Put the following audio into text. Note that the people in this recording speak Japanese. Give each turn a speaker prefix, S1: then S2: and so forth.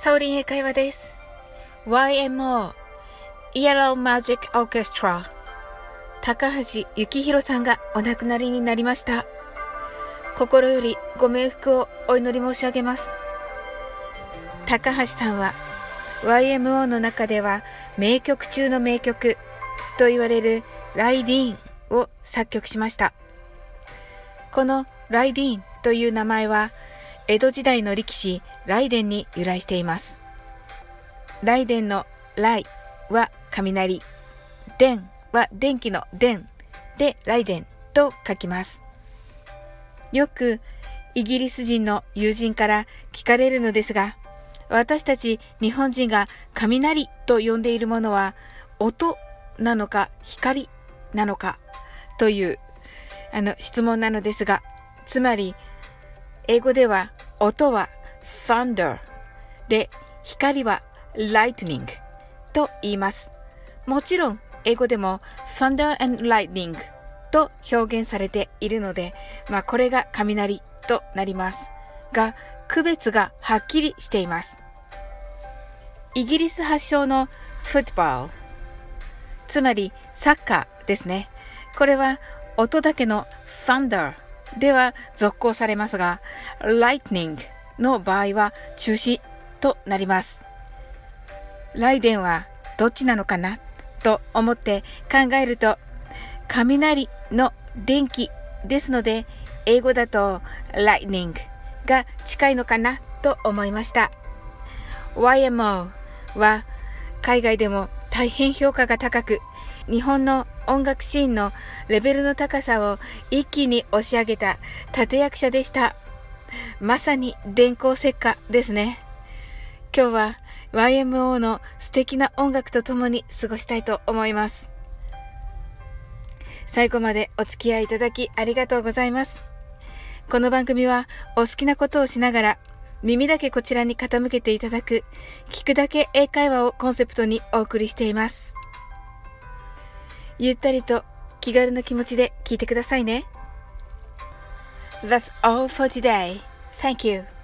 S1: サオリン英会話です。YMO Yellow Magic Orchestra 高橋幸宏さんがお亡くなりになりました。心よりご冥福をお祈り申し上げます。高橋さんは YMO の中では名曲中の名曲と言われるライディーンを作曲しました。このライディーンという名前は江戸時代の力士ライデンに由来しています。ライデンのライは雷、電は電気の電でライデンと書きます。よくイギリス人の友人から聞かれるのですが、私たち日本人が雷と呼んでいるものは音なのか光なのかというあの質問なのですが、つまり英語では音は thunder で光は lightning と言います。もちろん英語でも thunder and lightning と表現されているので、まあこれが雷となります。が、区別がはっきりしています。イギリス発祥のフットボール、つまりサッカーですね。これは音だけの thunder では続行されますが、lightning の場合は中止となります。ライデンはどっちなのかなと思って考えると、雷の電気ですので、英語だと lightning が近いのかなと思いました。YMO は海外でも大変評価が高く、日本の音楽シーンのレベルの高さを一気に押し上げた立役者でした。まさに電光石火ですね。今日は YMO の素敵な音楽とともに過ごしたいと思います。最後までお付き合いいただきありがとうございます。この番組はお好きなことをしながら耳だけこちらに傾けていただく聞くだけ英会話をコンセプトにお送りしています。ゆったりと気軽な気持ちで聞いてくださいね。That's all for today. Thank you.